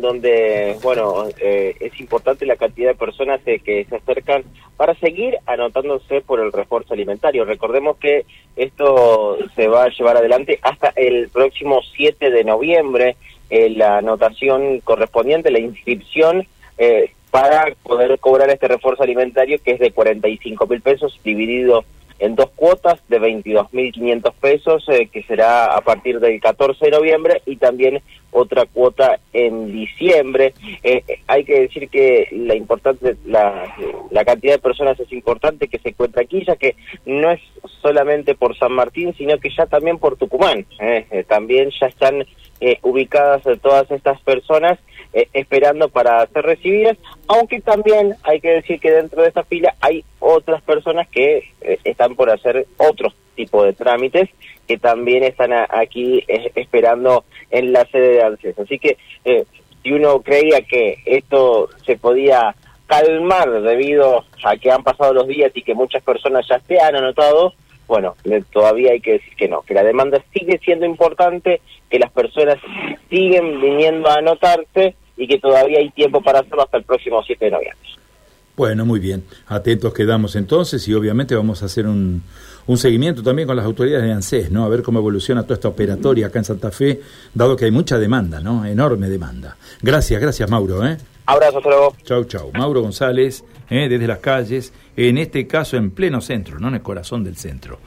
donde, bueno, eh, es importante la cantidad de personas eh, que se acercan para seguir anotándose por el refuerzo alimentario. Recordemos que esto se va a llevar adelante hasta el próximo 7 de noviembre, la anotación correspondiente, la inscripción para poder cobrar este refuerzo alimentario que es de 45 mil pesos dividido en dos cuotas de 22.500 pesos, eh, que será a partir del 14 de noviembre, y también otra cuota en diciembre. Eh, eh, hay que decir que la importante la, la cantidad de personas es importante que se encuentra aquí, ya que no es solamente por San Martín, sino que ya también por Tucumán. también ya están ubicadas todas estas personas eh, esperando para ser recibidas, aunque también hay que decir que dentro de esta fila hay otras personas que eh, están por hacer otro tipo de trámites que también están aquí eh, esperando en la sede de ANSES. Así que si uno creía que esto se podía calmar debido a que han pasado los días y que muchas personas ya se han anotado, bueno, todavía hay que decir que no, que la demanda sigue siendo importante, que las personas siguen viniendo a anotarse y que todavía hay tiempo para hacerlo hasta el próximo 7 de noviembre. Bueno, muy bien. Atentos quedamos entonces y obviamente vamos a hacer un, un seguimiento también con las autoridades de ANSES, ¿no? A ver cómo evoluciona toda esta operatoria acá en Santa Fe, dado que hay mucha demanda, ¿no? Enorme demanda. Gracias, gracias Mauro, ¿eh? Abrazo, hasta luego. Chau, chau. Mauro González, ¿eh? desde las calles, en este caso en pleno centro, no en el corazón del centro.